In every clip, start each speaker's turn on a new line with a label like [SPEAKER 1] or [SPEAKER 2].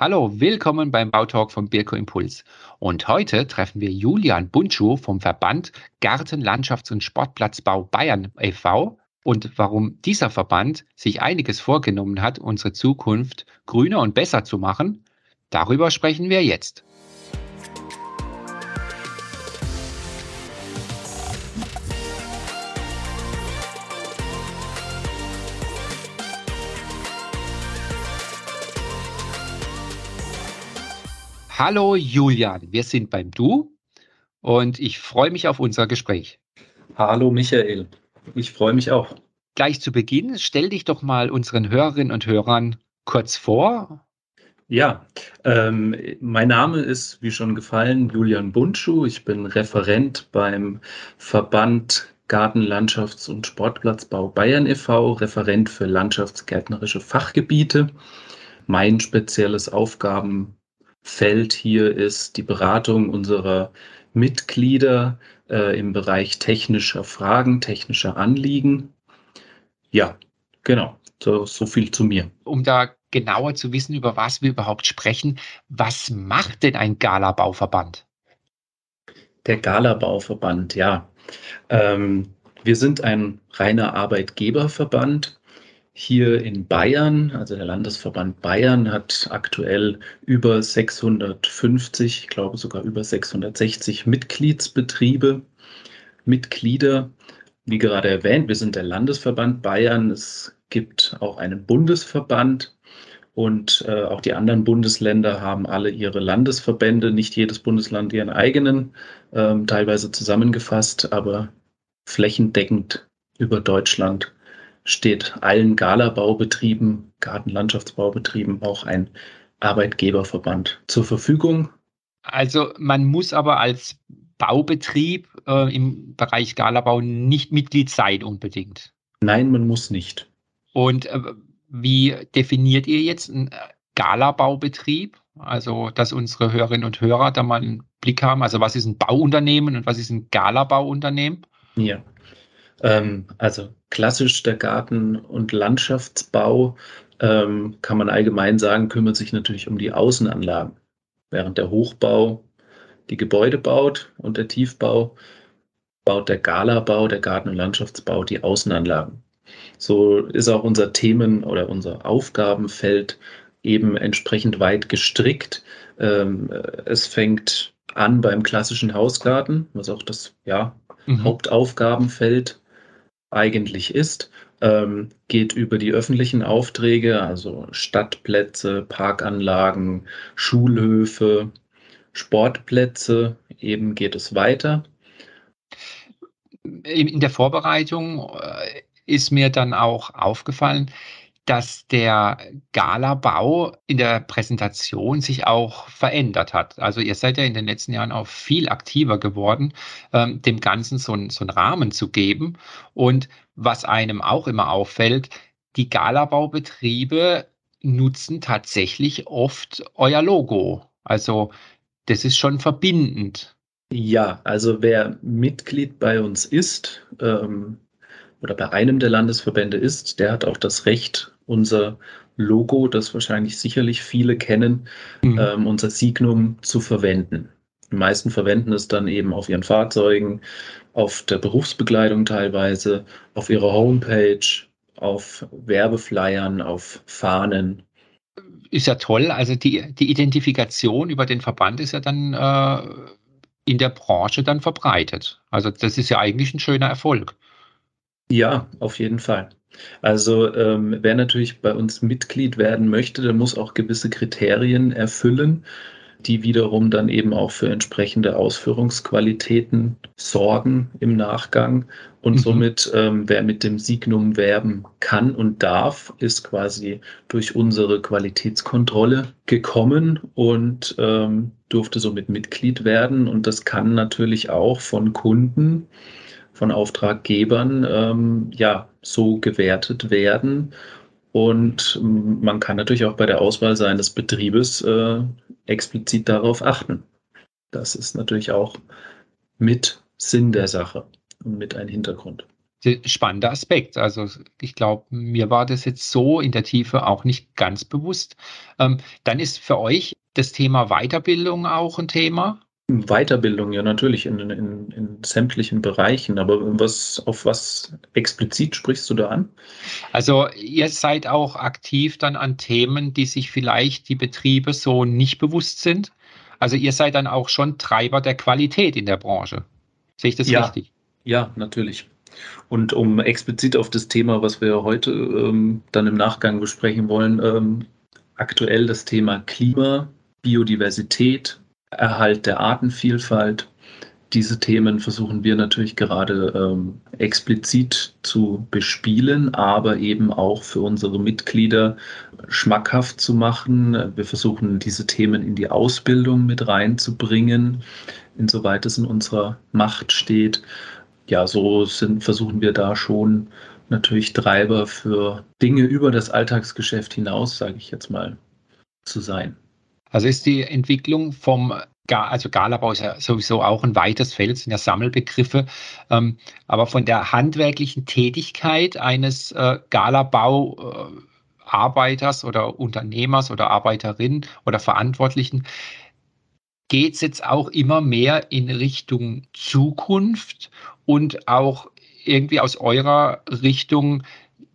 [SPEAKER 1] Hallo, willkommen beim Bautalk vom Birko Impuls. Und heute treffen wir Julian Buntschuh vom Verband Garten, Landschafts- und Sportplatzbau Bayern e.V. und warum dieser Verband sich einiges vorgenommen hat, unsere Zukunft grüner und besser zu machen, darüber sprechen wir jetzt. Hallo Julian, wir sind beim Du und ich freue mich auf unser Gespräch.
[SPEAKER 2] Hallo Michael, ich freue mich auch.
[SPEAKER 1] Gleich zu Beginn, stell dich doch mal unseren Hörerinnen und Hörern kurz vor.
[SPEAKER 2] Ja, ähm, mein Name ist, wie schon gefallen, Julian Buntschuh. Ich bin Referent beim Verband Garten, Landschafts- und Sportplatzbau Bayern e.V., Referent für landschaftsgärtnerische Fachgebiete. Mein spezielles Aufgaben Feld hier ist die Beratung unserer Mitglieder äh, im Bereich technischer Fragen, technischer Anliegen. Ja, genau. So, so viel zu mir.
[SPEAKER 1] Um da genauer zu wissen, über was wir überhaupt sprechen, was macht denn ein Gala-Bauverband?
[SPEAKER 2] Der Gala-Bauverband, ja. Ähm, wir sind ein reiner Arbeitgeberverband hier in Bayern, also der Landesverband Bayern hat aktuell über 650, ich glaube sogar über 660 Mitgliedsbetriebe, Mitglieder. Wie gerade erwähnt, wir sind der Landesverband Bayern. Es gibt auch einen Bundesverband und äh, auch die anderen Bundesländer haben alle ihre Landesverbände, nicht jedes Bundesland ihren eigenen, ähm, teilweise zusammengefasst, aber flächendeckend über Deutschland steht allen Galabaubetrieben, Gartenlandschaftsbaubetrieben auch ein Arbeitgeberverband zur Verfügung.
[SPEAKER 1] Also man muss aber als Baubetrieb äh, im Bereich Galabau nicht Mitglied sein unbedingt.
[SPEAKER 2] Nein, man muss nicht.
[SPEAKER 1] Und äh, wie definiert ihr jetzt einen Galabaubetrieb? Also, dass unsere Hörerinnen und Hörer da mal einen Blick haben. Also, was ist ein Bauunternehmen und was ist ein Galabauunternehmen?
[SPEAKER 2] Ja, ähm, also klassisch der Garten- und Landschaftsbau ähm, kann man allgemein sagen, kümmert sich natürlich um die Außenanlagen. Während der Hochbau die Gebäude baut und der Tiefbau baut der Galabau, der Garten- und Landschaftsbau die Außenanlagen. So ist auch unser Themen- oder unser Aufgabenfeld eben entsprechend weit gestrickt. Ähm, es fängt an beim klassischen Hausgarten, was auch das ja, mhm. Hauptaufgabenfeld eigentlich ist, ähm, geht über die öffentlichen Aufträge, also Stadtplätze, Parkanlagen, Schulhöfe, Sportplätze, eben geht es weiter.
[SPEAKER 1] In der Vorbereitung äh, ist mir dann auch aufgefallen, dass der Gala-Bau in der Präsentation sich auch verändert hat. Also ihr seid ja in den letzten Jahren auch viel aktiver geworden, ähm, dem Ganzen so, so einen Rahmen zu geben. Und was einem auch immer auffällt, die Galabaubetriebe nutzen tatsächlich oft euer Logo. Also das ist schon verbindend.
[SPEAKER 2] Ja, also wer Mitglied bei uns ist ähm, oder bei einem der Landesverbände ist, der hat auch das Recht, unser Logo, das wahrscheinlich sicherlich viele kennen, mhm. ähm, unser Signum zu verwenden. Die meisten verwenden es dann eben auf ihren Fahrzeugen, auf der Berufsbekleidung teilweise, auf ihrer Homepage, auf Werbeflyern, auf Fahnen.
[SPEAKER 1] Ist ja toll. Also die, die Identifikation über den Verband ist ja dann äh, in der Branche dann verbreitet. Also das ist ja eigentlich ein schöner Erfolg.
[SPEAKER 2] Ja, auf jeden Fall. Also ähm, wer natürlich bei uns Mitglied werden möchte, der muss auch gewisse Kriterien erfüllen, die wiederum dann eben auch für entsprechende Ausführungsqualitäten sorgen im Nachgang. Und mhm. somit, ähm, wer mit dem Signum werben kann und darf, ist quasi durch unsere Qualitätskontrolle gekommen und ähm, durfte somit Mitglied werden. Und das kann natürlich auch von Kunden von Auftraggebern ähm, ja so gewertet werden. Und man kann natürlich auch bei der Auswahl seines Betriebes äh, explizit darauf achten. Das ist natürlich auch mit Sinn der Sache und mit ein Hintergrund.
[SPEAKER 1] spannender Aspekt. Also ich glaube, mir war das jetzt so in der Tiefe auch nicht ganz bewusst. Ähm, dann ist für euch das Thema Weiterbildung auch ein Thema.
[SPEAKER 2] Weiterbildung, ja natürlich in, in, in sämtlichen Bereichen, aber was, auf was explizit sprichst du da an?
[SPEAKER 1] Also ihr seid auch aktiv dann an Themen, die sich vielleicht die Betriebe so nicht bewusst sind. Also ihr seid dann auch schon Treiber der Qualität in der Branche. Sehe ich das
[SPEAKER 2] ja,
[SPEAKER 1] richtig?
[SPEAKER 2] Ja, natürlich. Und um explizit auf das Thema, was wir heute ähm, dann im Nachgang besprechen wollen, ähm, aktuell das Thema Klima, Biodiversität, Erhalt der Artenvielfalt. Diese Themen versuchen wir natürlich gerade ähm, explizit zu bespielen, aber eben auch für unsere Mitglieder schmackhaft zu machen. Wir versuchen diese Themen in die Ausbildung mit reinzubringen, insoweit es in unserer Macht steht. Ja, so sind, versuchen wir da schon natürlich Treiber für Dinge über das Alltagsgeschäft hinaus, sage ich jetzt mal, zu sein.
[SPEAKER 1] Also ist die Entwicklung vom also Galabau ist ja sowieso auch ein weites Feld, sind ja Sammelbegriffe, ähm, aber von der handwerklichen Tätigkeit eines äh, Galabauarbeiters äh, oder Unternehmers oder Arbeiterin oder Verantwortlichen geht es jetzt auch immer mehr in Richtung Zukunft und auch irgendwie aus eurer Richtung,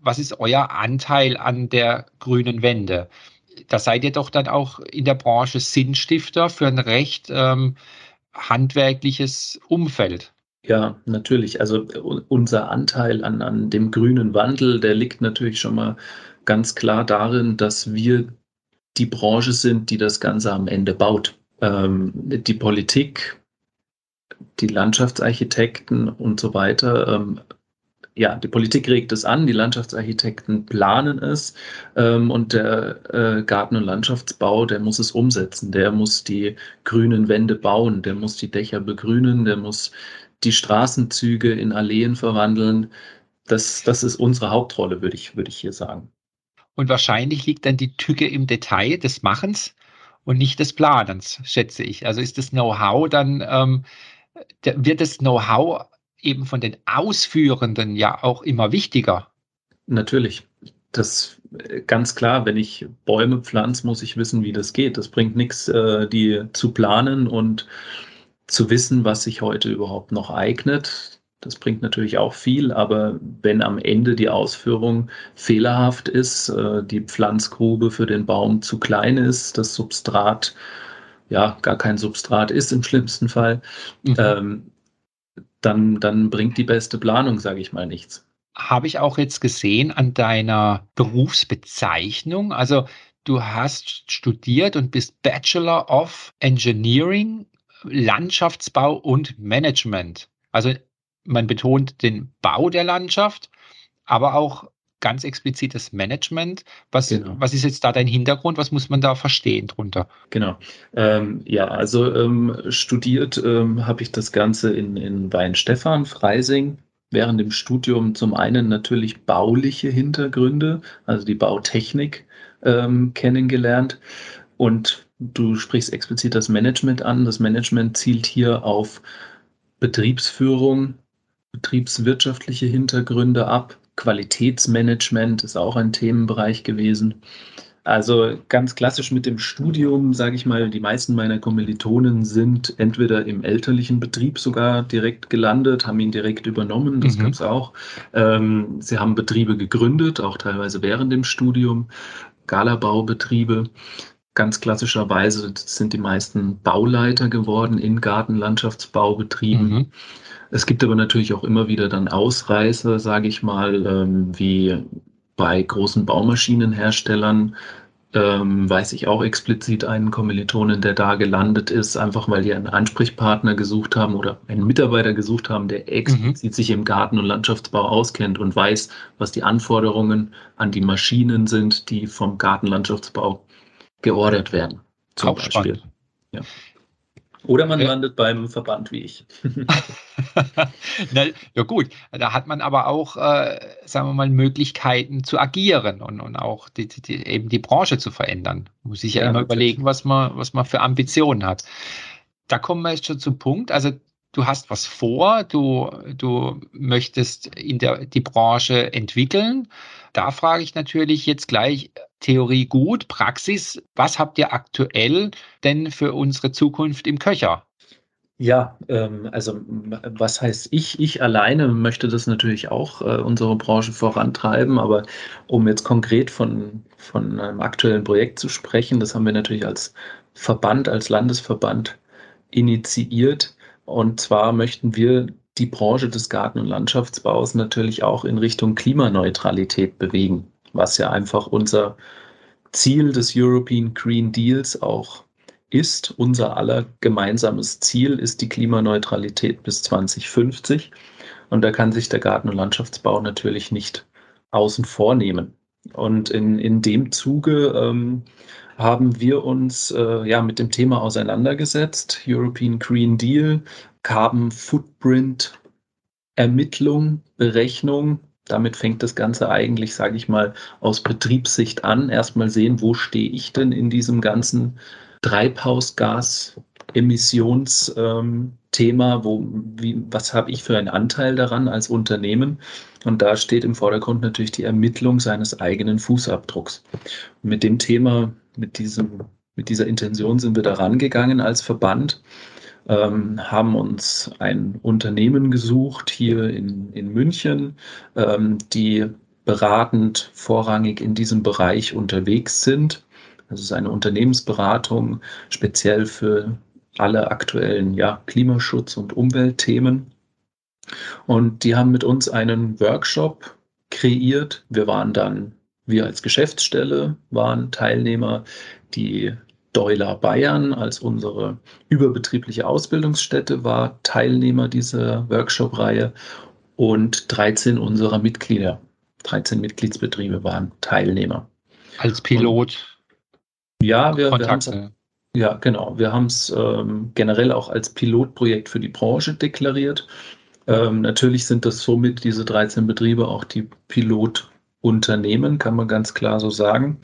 [SPEAKER 1] was ist euer Anteil an der grünen Wende? Da seid ihr doch dann auch in der Branche Sinnstifter für ein recht ähm, handwerkliches Umfeld.
[SPEAKER 2] Ja, natürlich. Also unser Anteil an, an dem grünen Wandel, der liegt natürlich schon mal ganz klar darin, dass wir die Branche sind, die das Ganze am Ende baut. Ähm, die Politik, die Landschaftsarchitekten und so weiter ähm, ja, die Politik regt es an, die Landschaftsarchitekten planen es ähm, und der äh, Garten- und Landschaftsbau, der muss es umsetzen. Der muss die grünen Wände bauen, der muss die Dächer begrünen, der muss die Straßenzüge in Alleen verwandeln. Das, das ist unsere Hauptrolle, würde ich, würde ich hier sagen.
[SPEAKER 1] Und wahrscheinlich liegt dann die Tücke im Detail des Machens und nicht des Planens, schätze ich. Also ist das Know-how dann, ähm, wird das Know-how eben von den Ausführenden ja auch immer wichtiger.
[SPEAKER 2] Natürlich. Das äh, ganz klar, wenn ich Bäume pflanze, muss ich wissen, wie das geht. Das bringt nichts, äh, die zu planen und zu wissen, was sich heute überhaupt noch eignet. Das bringt natürlich auch viel, aber wenn am Ende die Ausführung fehlerhaft ist, äh, die Pflanzgrube für den Baum zu klein ist, das Substrat ja gar kein Substrat ist im schlimmsten Fall, mhm. ähm, dann, dann bringt die beste Planung, sage ich mal, nichts.
[SPEAKER 1] Habe ich auch jetzt gesehen an deiner Berufsbezeichnung. Also du hast studiert und bist Bachelor of Engineering, Landschaftsbau und Management. Also man betont den Bau der Landschaft, aber auch ganz explizites Management. Was, genau. was ist jetzt da dein Hintergrund? Was muss man da verstehen drunter?
[SPEAKER 2] Genau. Ähm, ja, also ähm, studiert ähm, habe ich das Ganze in, in Weinstefan, Freising. Während dem Studium zum einen natürlich bauliche Hintergründe, also die Bautechnik ähm, kennengelernt. Und du sprichst explizit das Management an. Das Management zielt hier auf Betriebsführung, betriebswirtschaftliche Hintergründe ab Qualitätsmanagement ist auch ein Themenbereich gewesen. Also ganz klassisch mit dem Studium, sage ich mal, die meisten meiner Kommilitonen sind entweder im elterlichen Betrieb sogar direkt gelandet, haben ihn direkt übernommen, das mhm. gab es auch. Ähm, sie haben Betriebe gegründet, auch teilweise während dem Studium, Galabaubetriebe. Ganz klassischerweise sind die meisten Bauleiter geworden in Gartenlandschaftsbaubetrieben. Mhm. Es gibt aber natürlich auch immer wieder dann Ausreißer, sage ich mal, ähm, wie bei großen Baumaschinenherstellern. Ähm, weiß ich auch explizit einen Kommilitonen, der da gelandet ist, einfach weil die einen Ansprechpartner gesucht haben oder einen Mitarbeiter gesucht haben, der explizit mhm. sich im Garten- und Landschaftsbau auskennt und weiß, was die Anforderungen an die Maschinen sind, die vom Gartenlandschaftsbau geordert werden.
[SPEAKER 1] Zum auch Beispiel.
[SPEAKER 2] Ja. Oder man landet beim Verband wie ich.
[SPEAKER 1] Na, ja gut, da hat man aber auch, äh, sagen wir mal, Möglichkeiten zu agieren und, und auch die, die, eben die Branche zu verändern. Muss sich ja, ja immer überlegen, was man, was man für Ambitionen hat. Da kommen wir jetzt schon zum Punkt. Also du hast was vor, du, du möchtest in der, die Branche entwickeln. Da frage ich natürlich jetzt gleich Theorie gut, Praxis. Was habt ihr aktuell denn für unsere Zukunft im Köcher?
[SPEAKER 2] Ja, ähm, also was heißt ich? Ich alleine möchte das natürlich auch äh, unsere Branche vorantreiben, aber um jetzt konkret von, von einem aktuellen Projekt zu sprechen, das haben wir natürlich als Verband, als Landesverband initiiert. Und zwar möchten wir die Branche des Garten- und Landschaftsbaus natürlich auch in Richtung Klimaneutralität bewegen, was ja einfach unser Ziel des European Green Deals auch ist. Unser aller gemeinsames Ziel ist die Klimaneutralität bis 2050. Und da kann sich der Garten- und Landschaftsbau natürlich nicht außen vor nehmen. Und in, in dem Zuge ähm, haben wir uns äh, ja mit dem Thema auseinandergesetzt. European Green Deal, Carbon Footprint, Ermittlung, Berechnung. Damit fängt das Ganze eigentlich, sage ich mal, aus Betriebssicht an. Erstmal sehen, wo stehe ich denn in diesem ganzen Treibhausgasemissionsthema, wo, was habe ich für einen Anteil daran als Unternehmen? Und da steht im Vordergrund natürlich die Ermittlung seines eigenen Fußabdrucks. Mit dem Thema mit, diesem, mit dieser Intention sind wir da rangegangen als Verband, ähm, haben uns ein Unternehmen gesucht hier in, in München, ähm, die beratend vorrangig in diesem Bereich unterwegs sind. Das ist eine Unternehmensberatung speziell für alle aktuellen ja, Klimaschutz- und Umweltthemen. Und die haben mit uns einen Workshop kreiert. Wir waren dann wir als Geschäftsstelle waren Teilnehmer, die Deuler Bayern als unsere überbetriebliche Ausbildungsstätte war Teilnehmer dieser Workshop-Reihe und 13 unserer Mitglieder, 13 Mitgliedsbetriebe waren Teilnehmer.
[SPEAKER 1] Als Pilot?
[SPEAKER 2] Und, ja, wir, wir ja, genau. Wir haben es ähm, generell auch als Pilotprojekt für die Branche deklariert. Ähm, natürlich sind das somit diese 13 Betriebe auch die Pilot- Unternehmen, kann man ganz klar so sagen.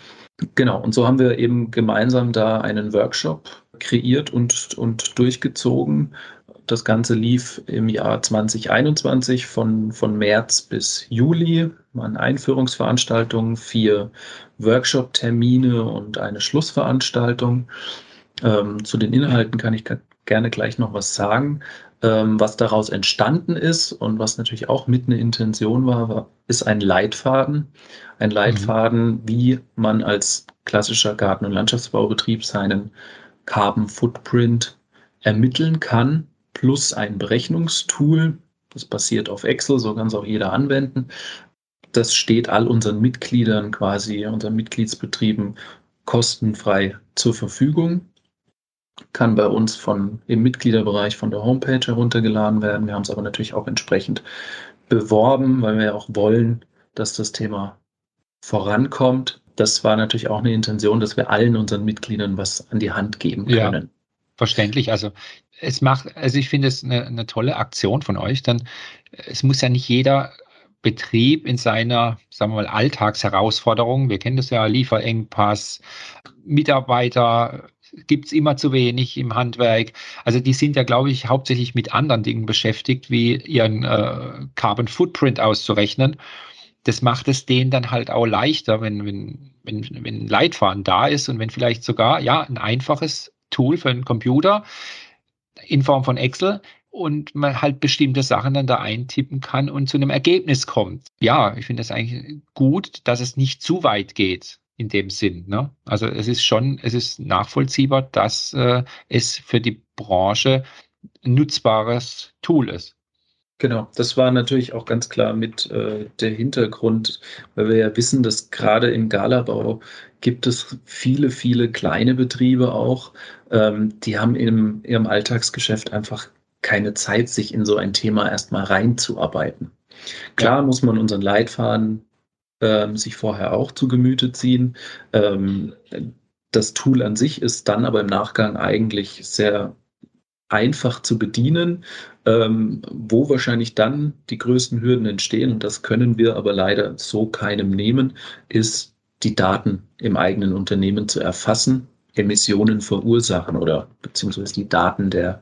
[SPEAKER 2] Genau, und so haben wir eben gemeinsam da einen Workshop kreiert und, und durchgezogen. Das Ganze lief im Jahr 2021 von, von März bis Juli. Waren Einführungsveranstaltungen, vier Workshop-Termine und eine Schlussveranstaltung. Ähm, zu den Inhalten kann ich gerne gleich noch was sagen. Ähm, was daraus entstanden ist und was natürlich auch mit eine Intention war, war ist ein Leitfaden. Ein Leitfaden, mhm. wie man als klassischer Garten- und Landschaftsbaubetrieb seinen Carbon Footprint ermitteln kann, plus ein Berechnungstool. Das basiert auf Excel, so kann es auch jeder anwenden. Das steht all unseren Mitgliedern quasi, unseren Mitgliedsbetrieben kostenfrei zur Verfügung kann bei uns von, im Mitgliederbereich von der Homepage heruntergeladen werden. Wir haben es aber natürlich auch entsprechend beworben, weil wir ja auch wollen, dass das Thema vorankommt. Das war natürlich auch eine Intention, dass wir allen unseren Mitgliedern was an die Hand geben können. Ja,
[SPEAKER 1] verständlich. Also es macht, also ich finde es eine, eine tolle Aktion von euch, denn es muss ja nicht jeder Betrieb in seiner, sagen wir mal, Alltagsherausforderung, wir kennen das ja, Lieferengpass, Mitarbeiter, gibt es immer zu wenig im Handwerk. Also die sind ja, glaube ich, hauptsächlich mit anderen Dingen beschäftigt, wie ihren äh, Carbon Footprint auszurechnen. Das macht es denen dann halt auch leichter, wenn, wenn, wenn, wenn ein Leitfaden da ist und wenn vielleicht sogar ja ein einfaches Tool für einen Computer in Form von Excel und man halt bestimmte Sachen dann da eintippen kann und zu einem Ergebnis kommt. Ja, ich finde das eigentlich gut, dass es nicht zu weit geht in dem Sinn. Ne? Also es ist schon, es ist nachvollziehbar, dass äh, es für die Branche ein nutzbares Tool ist.
[SPEAKER 2] Genau, das war natürlich auch ganz klar mit äh, der Hintergrund, weil wir ja wissen, dass gerade im Galabau gibt es viele, viele kleine Betriebe auch, ähm, die haben in ihrem Alltagsgeschäft einfach keine Zeit, sich in so ein Thema erstmal reinzuarbeiten. Klar ja. muss man unseren Leitfaden ähm, sich vorher auch zu Gemüte ziehen. Ähm, das Tool an sich ist dann aber im Nachgang eigentlich sehr einfach zu bedienen, ähm, wo wahrscheinlich dann die größten Hürden entstehen, und das können wir aber leider so keinem nehmen, ist die Daten im eigenen Unternehmen zu erfassen, Emissionen verursachen oder beziehungsweise die Daten der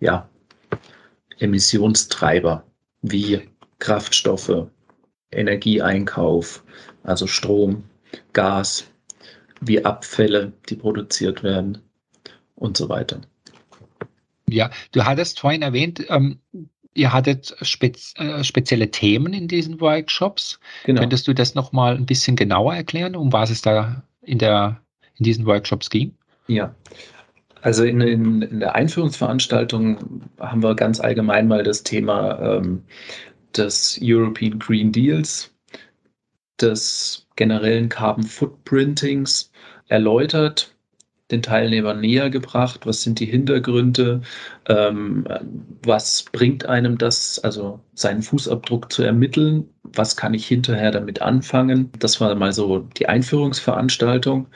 [SPEAKER 2] ja, Emissionstreiber wie Kraftstoffe, Energieeinkauf, also Strom, Gas, wie Abfälle, die produziert werden und so weiter.
[SPEAKER 1] Ja, du hattest vorhin erwähnt, ähm, ihr hattet spez äh, spezielle Themen in diesen Workshops. Genau. Könntest du das nochmal ein bisschen genauer erklären, um was es da in, der, in diesen Workshops ging?
[SPEAKER 2] Ja, also in, in, in der Einführungsveranstaltung haben wir ganz allgemein mal das Thema ähm, des European Green Deals, des generellen Carbon Footprintings erläutert den Teilnehmern näher gebracht? Was sind die Hintergründe? Ähm, was bringt einem das, also seinen Fußabdruck zu ermitteln? Was kann ich hinterher damit anfangen? Das war mal so die Einführungsveranstaltung,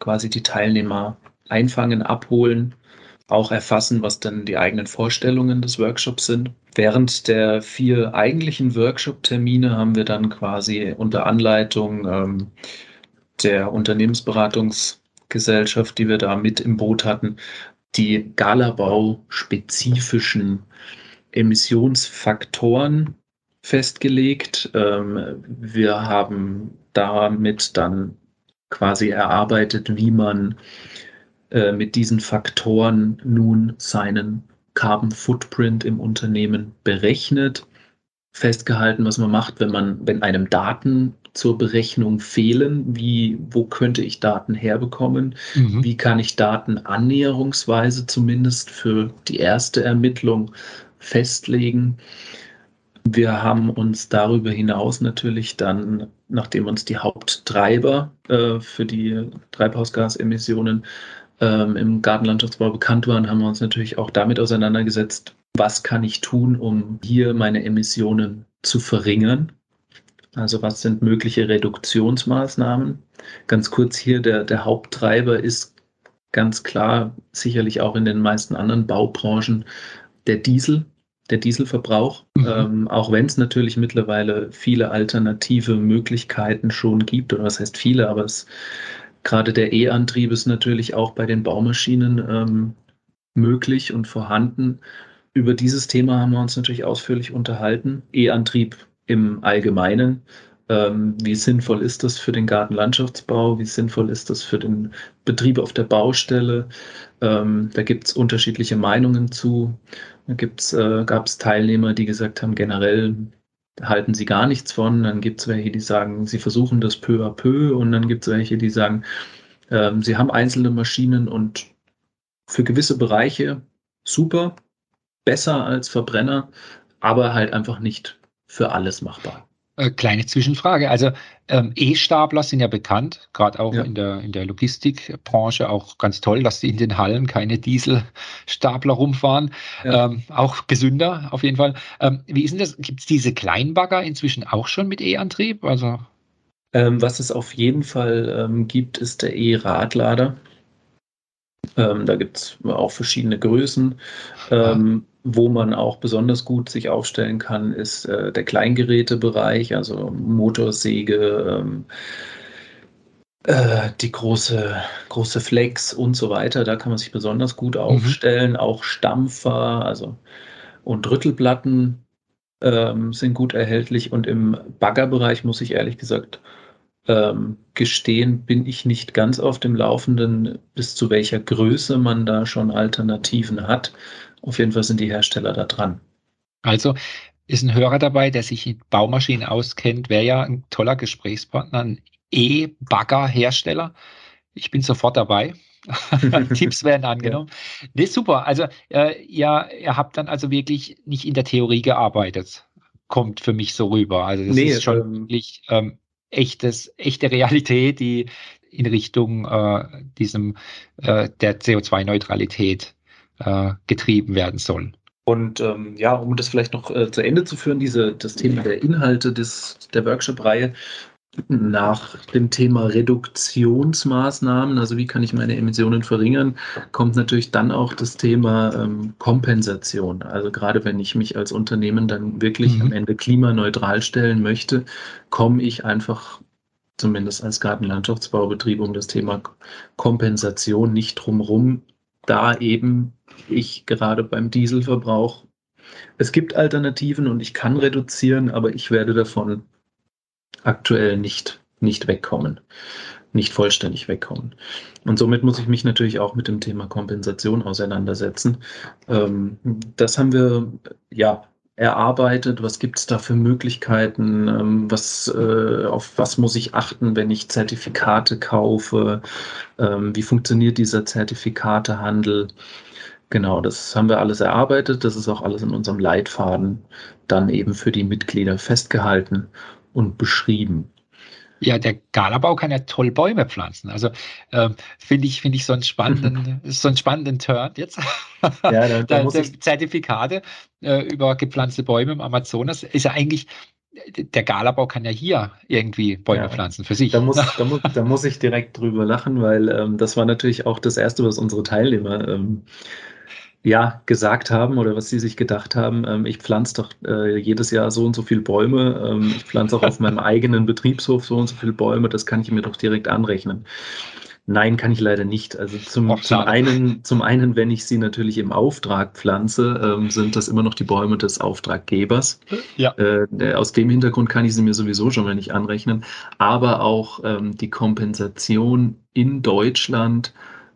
[SPEAKER 2] quasi die Teilnehmer einfangen, abholen, auch erfassen, was dann die eigenen Vorstellungen des Workshops sind. Während der vier eigentlichen Workshop-Termine haben wir dann quasi unter Anleitung ähm, der Unternehmensberatungs- Gesellschaft, die wir da mit im Boot hatten, die Galabau-spezifischen Emissionsfaktoren festgelegt. Ähm, wir haben damit dann quasi erarbeitet, wie man äh, mit diesen Faktoren nun seinen Carbon Footprint im Unternehmen berechnet. Festgehalten, was man macht, wenn man, wenn einem Daten zur Berechnung fehlen? Wie, wo könnte ich Daten herbekommen? Mhm. Wie kann ich Daten annäherungsweise zumindest für die erste Ermittlung festlegen? Wir haben uns darüber hinaus natürlich dann, nachdem uns die Haupttreiber äh, für die Treibhausgasemissionen ähm, im Gartenlandschaftsbau bekannt waren, haben wir uns natürlich auch damit auseinandergesetzt, was kann ich tun, um hier meine Emissionen zu verringern also was sind mögliche Reduktionsmaßnahmen? Ganz kurz hier, der, der Haupttreiber ist ganz klar, sicherlich auch in den meisten anderen Baubranchen, der Diesel, der Dieselverbrauch. Mhm. Ähm, auch wenn es natürlich mittlerweile viele alternative Möglichkeiten schon gibt, oder was heißt viele, aber es, gerade der E-Antrieb ist natürlich auch bei den Baumaschinen ähm, möglich und vorhanden. Über dieses Thema haben wir uns natürlich ausführlich unterhalten. E-Antrieb im Allgemeinen. Ähm, wie sinnvoll ist das für den Gartenlandschaftsbau? Wie sinnvoll ist das für den Betrieb auf der Baustelle? Ähm, da gibt es unterschiedliche Meinungen zu. Da äh, gab es Teilnehmer, die gesagt haben, generell halten sie gar nichts von. Dann gibt es welche, die sagen, sie versuchen das peu à peu. Und dann gibt es welche, die sagen, ähm, sie haben einzelne Maschinen und für gewisse Bereiche super, besser als Verbrenner, aber halt einfach nicht für alles machbar.
[SPEAKER 1] Äh, kleine Zwischenfrage. Also ähm, E-Stapler sind ja bekannt, gerade auch ja. in der, in der Logistikbranche auch ganz toll, dass die in den Hallen keine Dieselstapler rumfahren. Ja. Ähm, auch gesünder auf jeden Fall. Ähm, wie ist denn das? Gibt es diese Kleinbagger inzwischen auch schon mit E-Antrieb? Also
[SPEAKER 2] ähm, was es auf jeden Fall ähm, gibt, ist der E-Radlader. Ähm, da gibt es auch verschiedene Größen. Ähm, wo man auch besonders gut sich aufstellen kann, ist äh, der Kleingerätebereich, also Motorsäge, ähm, äh, die große, große Flex und so weiter. Da kann man sich besonders gut mhm. aufstellen. Mhm. Auch Stampfer, also und Rüttelplatten ähm, sind gut erhältlich. Und im Baggerbereich muss ich ehrlich gesagt ähm, gestehen, bin ich nicht ganz auf dem Laufenden, bis zu welcher Größe man da schon Alternativen hat. Auf jeden Fall sind die Hersteller da dran.
[SPEAKER 1] Also ist ein Hörer dabei, der sich in Baumaschinen auskennt, wäre ja ein toller Gesprächspartner, ein E-Bagger-Hersteller. Ich bin sofort dabei. Tipps werden angenommen. Ja. Nee, super. Also äh, ja, ihr habt dann also wirklich nicht in der Theorie gearbeitet. Kommt für mich so rüber. Also das nee, ist schon ähm, wirklich ähm, echtes, echte Realität, die in Richtung äh, diesem äh, der CO2-Neutralität äh, getrieben werden soll.
[SPEAKER 2] Und ähm, ja, um das vielleicht noch äh, zu Ende zu führen, diese, das Thema der Inhalte des, der Workshop-Reihe, nach dem Thema Reduktionsmaßnahmen, also wie kann ich meine Emissionen verringern, kommt natürlich dann auch das Thema ähm, Kompensation. Also gerade wenn ich mich als Unternehmen dann wirklich mhm. am Ende klimaneutral stellen möchte, komme ich einfach zumindest als Gartenlandschaftsbaubetrieb um das Thema Kompensation nicht drumherum, da eben ich gerade beim Dieselverbrauch Es gibt Alternativen und ich kann reduzieren, aber ich werde davon aktuell nicht, nicht wegkommen, nicht vollständig wegkommen. Und somit muss ich mich natürlich auch mit dem Thema Kompensation auseinandersetzen. Ähm, das haben wir ja erarbeitet? Was gibt es da für Möglichkeiten? Ähm, was, äh, auf was muss ich achten, wenn ich Zertifikate kaufe? Ähm, wie funktioniert dieser Zertifikatehandel? Genau, das haben wir alles erarbeitet. Das ist auch alles in unserem Leitfaden dann eben für die Mitglieder festgehalten und beschrieben.
[SPEAKER 1] Ja, der Galabau kann ja toll Bäume pflanzen. Also ähm, finde ich, finde ich so einen spannenden, so einen spannenden Turn jetzt. Ja, da, da muss ich Zertifikate äh, über gepflanzte Bäume im Amazonas ist ja eigentlich der Galabau kann ja hier irgendwie Bäume ja, pflanzen für sich.
[SPEAKER 2] Da muss, da, muss, da muss ich direkt drüber lachen, weil ähm, das war natürlich auch das Erste, was unsere Teilnehmer ähm, ja, gesagt haben oder was sie sich gedacht haben. Ähm, ich pflanze doch äh, jedes Jahr so und so viele Bäume. Ähm, ich pflanze auch auf meinem eigenen Betriebshof so und so viele Bäume. Das kann ich mir doch direkt anrechnen. Nein, kann ich leider nicht. Also zum, Och, zum, einen, zum einen, wenn ich sie natürlich im Auftrag pflanze, ähm, sind das immer noch die Bäume des Auftraggebers. Ja. Äh, aus dem Hintergrund kann ich sie mir sowieso schon mal nicht anrechnen. Aber auch ähm, die Kompensation in Deutschland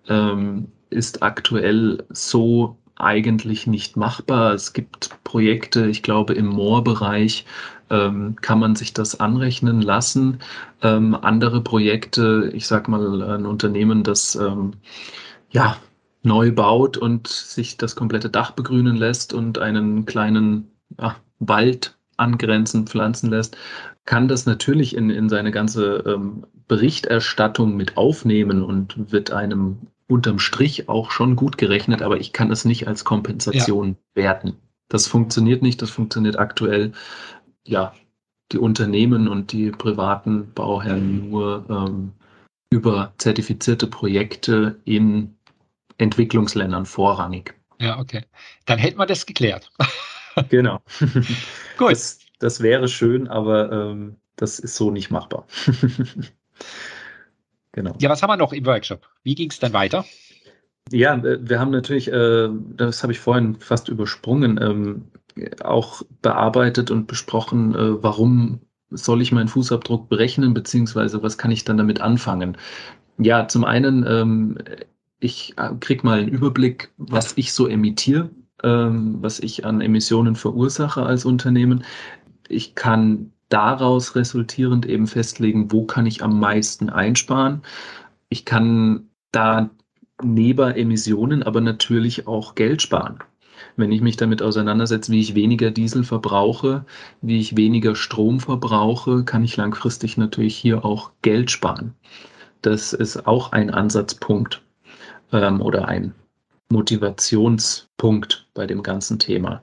[SPEAKER 2] ähm, ist aktuell so eigentlich nicht machbar. Es gibt Projekte, ich glaube, im Moorbereich ähm, kann man sich das anrechnen lassen. Ähm, andere Projekte, ich sag mal, ein Unternehmen, das ähm, ja neu baut und sich das komplette Dach begrünen lässt und einen kleinen ja, Wald angrenzend pflanzen lässt, kann das natürlich in, in seine ganze ähm, Berichterstattung mit aufnehmen und wird einem unterm Strich auch schon gut gerechnet, aber ich kann es nicht als Kompensation ja. werten. Das funktioniert nicht, das funktioniert aktuell, ja, die Unternehmen und die privaten Bauherren nur ähm, über zertifizierte Projekte in Entwicklungsländern vorrangig.
[SPEAKER 1] Ja, okay. Dann hätten wir das geklärt.
[SPEAKER 2] genau. Gut. Das, das, wäre schön, aber ähm, das ist so nicht machbar.
[SPEAKER 1] Genau. Ja, was haben wir noch im Workshop? Wie ging es dann weiter?
[SPEAKER 2] Ja, äh, wir haben natürlich, äh, das habe ich vorhin fast übersprungen, ähm, auch bearbeitet und besprochen, äh, warum soll ich meinen Fußabdruck berechnen, beziehungsweise was kann ich dann damit anfangen? Ja, zum einen, ähm, ich kriege mal einen Überblick, was ich so emittiere, ähm, was ich an Emissionen verursache als Unternehmen. Ich kann daraus resultierend eben festlegen, wo kann ich am meisten einsparen. Ich kann da neben Emissionen aber natürlich auch Geld sparen. Wenn ich mich damit auseinandersetze, wie ich weniger Diesel verbrauche, wie ich weniger Strom verbrauche, kann ich langfristig natürlich hier auch Geld sparen. Das ist auch ein Ansatzpunkt ähm, oder ein Motivationspunkt bei dem ganzen Thema.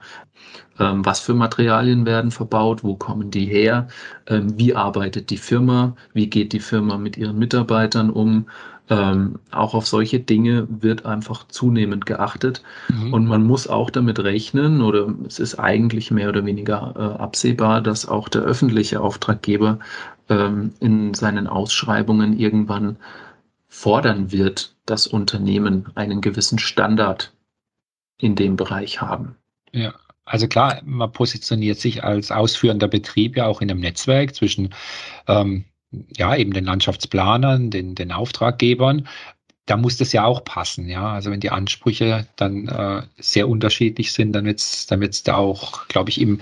[SPEAKER 2] Ähm, was für Materialien werden verbaut? Wo kommen die her? Ähm, wie arbeitet die Firma? Wie geht die Firma mit ihren Mitarbeitern um? Ähm, auch auf solche Dinge wird einfach zunehmend geachtet. Mhm. Und man muss auch damit rechnen, oder es ist eigentlich mehr oder weniger äh, absehbar, dass auch der öffentliche Auftraggeber ähm, in seinen Ausschreibungen irgendwann fordern wird, dass Unternehmen einen gewissen Standard in dem Bereich haben.
[SPEAKER 1] Ja, also klar, man positioniert sich als ausführender Betrieb ja auch in einem Netzwerk zwischen ähm, ja eben den Landschaftsplanern, den, den Auftraggebern. Da muss das ja auch passen, ja. Also wenn die Ansprüche dann äh, sehr unterschiedlich sind, dann wird es dann wird's da auch, glaube ich, im,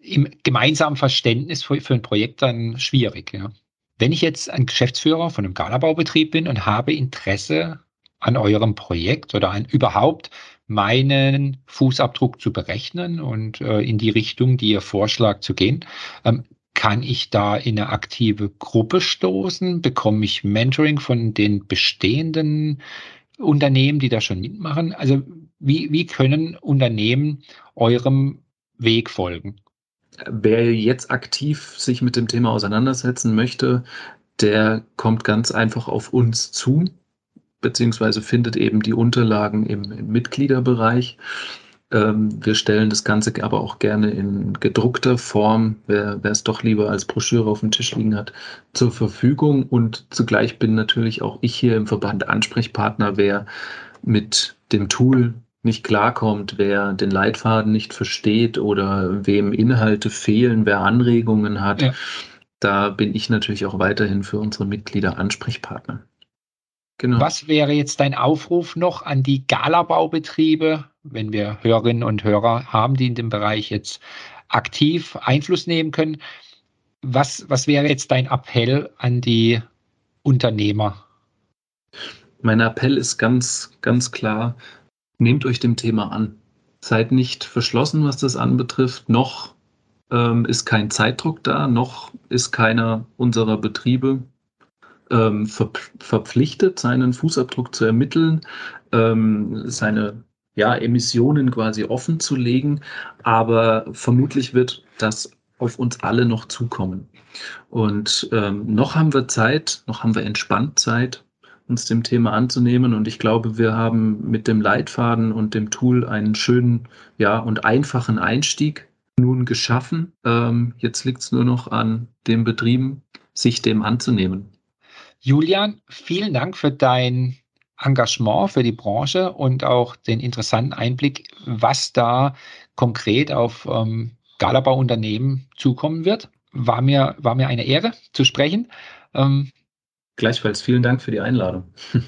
[SPEAKER 1] im gemeinsamen Verständnis für, für ein Projekt dann schwierig, ja. Wenn ich jetzt ein Geschäftsführer von einem Galabaubetrieb bin und habe Interesse an eurem Projekt oder an überhaupt meinen Fußabdruck zu berechnen und äh, in die Richtung, die ihr vorschlagt, zu gehen, ähm, kann ich da in eine aktive Gruppe stoßen? Bekomme ich Mentoring von den bestehenden Unternehmen, die da schon mitmachen? Also wie, wie können Unternehmen eurem Weg folgen?
[SPEAKER 2] Wer jetzt aktiv sich mit dem Thema auseinandersetzen möchte, der kommt ganz einfach auf uns zu, beziehungsweise findet eben die Unterlagen im, im Mitgliederbereich. Ähm, wir stellen das Ganze aber auch gerne in gedruckter Form, wer, wer es doch lieber als Broschüre auf dem Tisch liegen hat, zur Verfügung. Und zugleich bin natürlich auch ich hier im Verband Ansprechpartner, wer mit dem Tool nicht klarkommt, wer den Leitfaden nicht versteht oder wem Inhalte fehlen, wer Anregungen hat, ja. da bin ich natürlich auch weiterhin für unsere Mitglieder Ansprechpartner.
[SPEAKER 1] Genau. Was wäre jetzt dein Aufruf noch an die Galabaubetriebe, wenn wir Hörerinnen und Hörer haben, die in dem Bereich jetzt aktiv Einfluss nehmen können? Was, was wäre jetzt dein Appell an die Unternehmer?
[SPEAKER 2] Mein Appell ist ganz, ganz klar, nehmt euch dem Thema an. Seid nicht verschlossen, was das anbetrifft. Noch ähm, ist kein Zeitdruck da, noch ist keiner unserer Betriebe ähm, ver verpflichtet, seinen Fußabdruck zu ermitteln, ähm, seine ja, Emissionen quasi offen zu legen. Aber vermutlich wird das auf uns alle noch zukommen. Und ähm, noch haben wir Zeit, noch haben wir entspannt Zeit, uns dem Thema anzunehmen. Und ich glaube, wir haben mit dem Leitfaden und dem Tool einen schönen ja, und einfachen Einstieg nun geschaffen. Ähm, jetzt liegt es nur noch an den Betrieben, sich dem anzunehmen.
[SPEAKER 1] Julian, vielen Dank für dein Engagement für die Branche und auch den interessanten Einblick, was da konkret auf ähm, Galabau-Unternehmen zukommen wird. War mir, war mir eine Ehre zu sprechen. Ähm,
[SPEAKER 2] Gleichfalls vielen Dank für die Einladung.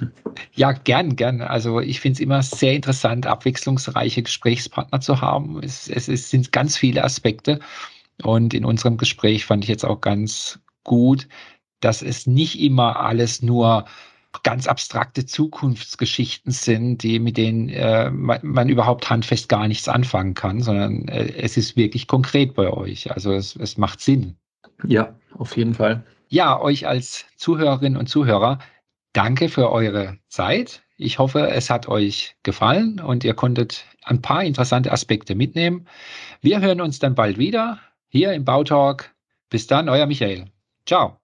[SPEAKER 1] ja, gern, gern. Also ich finde es immer sehr interessant, abwechslungsreiche Gesprächspartner zu haben. Es, es, es sind ganz viele Aspekte. Und in unserem Gespräch fand ich jetzt auch ganz gut, dass es nicht immer alles nur ganz abstrakte Zukunftsgeschichten sind, die mit denen äh, man, man, überhaupt handfest gar nichts anfangen kann, sondern äh, es ist wirklich konkret bei euch. Also es, es macht Sinn.
[SPEAKER 2] Ja, auf jeden Fall.
[SPEAKER 1] Ja, euch als Zuhörerinnen und Zuhörer, danke für eure Zeit. Ich hoffe, es hat euch gefallen und ihr konntet ein paar interessante Aspekte mitnehmen. Wir hören uns dann bald wieder hier im Bautalk. Bis dann, euer Michael. Ciao.